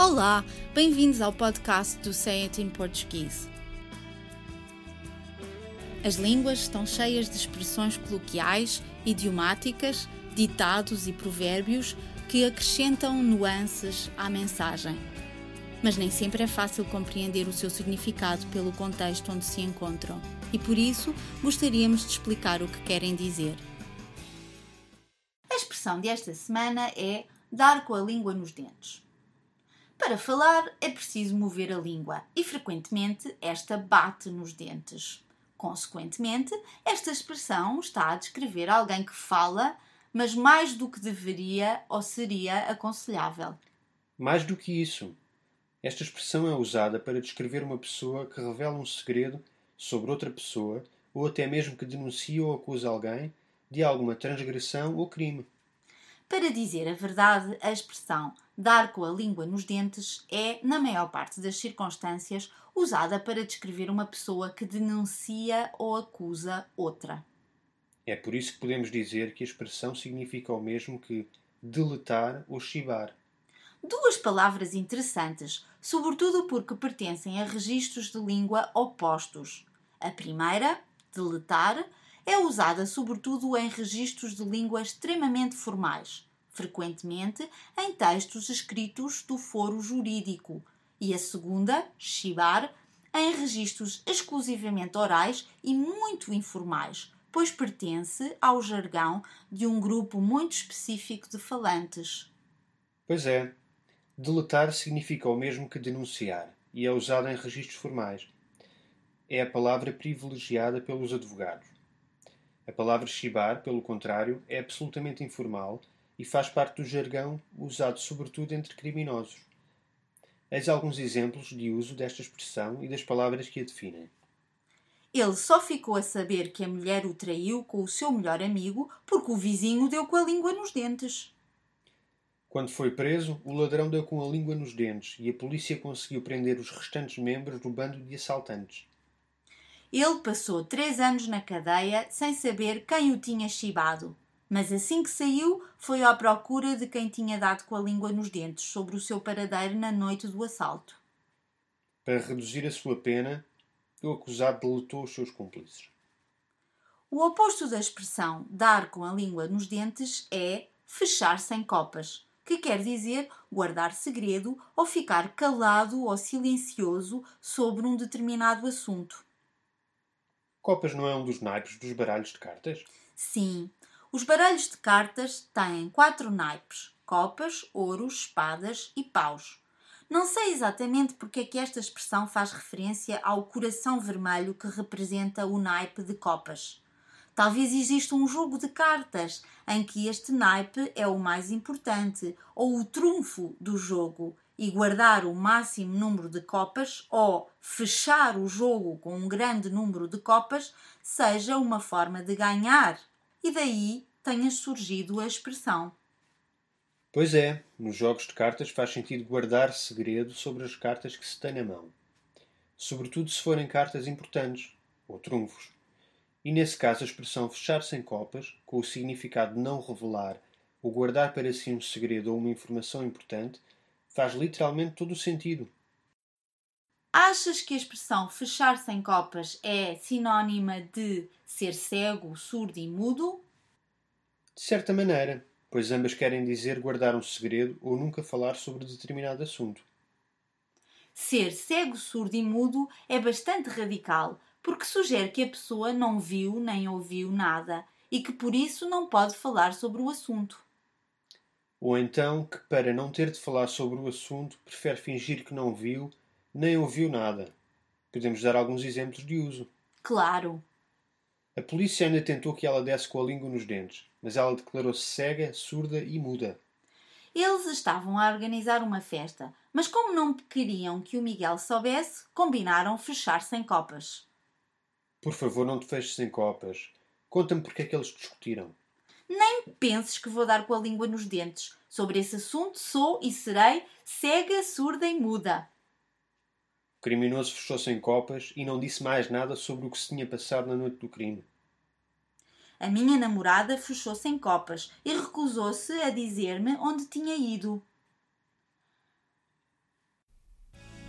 Olá, bem-vindos ao podcast do Say It in Português. As línguas estão cheias de expressões coloquiais, idiomáticas, ditados e provérbios que acrescentam nuances à mensagem. Mas nem sempre é fácil compreender o seu significado pelo contexto onde se encontram, e por isso gostaríamos de explicar o que querem dizer. A expressão desta semana é dar com a língua nos dentes. Para falar é preciso mover a língua e frequentemente esta bate nos dentes. Consequentemente, esta expressão está a descrever alguém que fala, mas mais do que deveria ou seria aconselhável. Mais do que isso, esta expressão é usada para descrever uma pessoa que revela um segredo sobre outra pessoa ou até mesmo que denuncia ou acusa alguém de alguma transgressão ou crime. Para dizer a verdade, a expressão dar com a língua nos dentes é, na maior parte das circunstâncias, usada para descrever uma pessoa que denuncia ou acusa outra. É por isso que podemos dizer que a expressão significa o mesmo que deletar ou chibar. Duas palavras interessantes, sobretudo porque pertencem a registros de língua opostos. A primeira, deletar, é usada sobretudo em registros de língua extremamente formais, frequentemente em textos escritos do foro jurídico, e a segunda, chibar, em registros exclusivamente orais e muito informais, pois pertence ao jargão de um grupo muito específico de falantes. Pois é, deletar significa o mesmo que denunciar e é usado em registros formais. É a palavra privilegiada pelos advogados. A palavra chibar, pelo contrário, é absolutamente informal e faz parte do jargão usado sobretudo entre criminosos. Eis alguns exemplos de uso desta expressão e das palavras que a definem. Ele só ficou a saber que a mulher o traiu com o seu melhor amigo porque o vizinho deu com a língua nos dentes. Quando foi preso, o ladrão deu com a língua nos dentes e a polícia conseguiu prender os restantes membros do bando de assaltantes. Ele passou três anos na cadeia sem saber quem o tinha chibado, mas assim que saiu foi à procura de quem tinha dado com a língua nos dentes sobre o seu paradeiro na noite do assalto. Para reduzir a sua pena, o acusado deletou os seus cúmplices. O oposto da expressão dar com a língua nos dentes é fechar sem copas, que quer dizer guardar segredo ou ficar calado ou silencioso sobre um determinado assunto. Copas não é um dos naipes dos baralhos de cartas? Sim. Os baralhos de cartas têm quatro naipes: copas, ouros, espadas e paus. Não sei exatamente porque é que esta expressão faz referência ao coração vermelho que representa o naipe de copas. Talvez exista um jogo de cartas em que este naipe é o mais importante, ou o trunfo do jogo, e guardar o máximo número de copas ou fechar o jogo com um grande número de copas seja uma forma de ganhar. E daí tenha surgido a expressão. Pois é, nos jogos de cartas faz sentido guardar segredo sobre as cartas que se tem na mão. Sobretudo se forem cartas importantes, ou trunfos. E nesse caso a expressão fechar sem copas, com o significado de não revelar ou guardar para si um segredo ou uma informação importante, faz literalmente todo o sentido. Achas que a expressão fechar sem copas é sinónima de ser cego, surdo e mudo? De certa maneira, pois ambas querem dizer guardar um segredo ou nunca falar sobre determinado assunto. Ser cego, surdo e mudo é bastante radical, porque sugere que a pessoa não viu nem ouviu nada e que por isso não pode falar sobre o assunto. Ou então que, para não ter de falar sobre o assunto, prefere fingir que não viu nem ouviu nada. Podemos dar alguns exemplos de uso. Claro. A polícia ainda tentou que ela desse com a língua nos dentes, mas ela declarou-se cega, surda e muda. Eles estavam a organizar uma festa, mas como não queriam que o Miguel soubesse, combinaram fechar sem copas. Por favor, não te feches sem copas. Conta-me porque é que eles discutiram. Nem penses que vou dar com a língua nos dentes. Sobre esse assunto sou e serei cega, surda e muda. O criminoso fechou-se em copas e não disse mais nada sobre o que se tinha passado na noite do crime. A minha namorada fechou-se em copas e recusou-se a dizer-me onde tinha ido.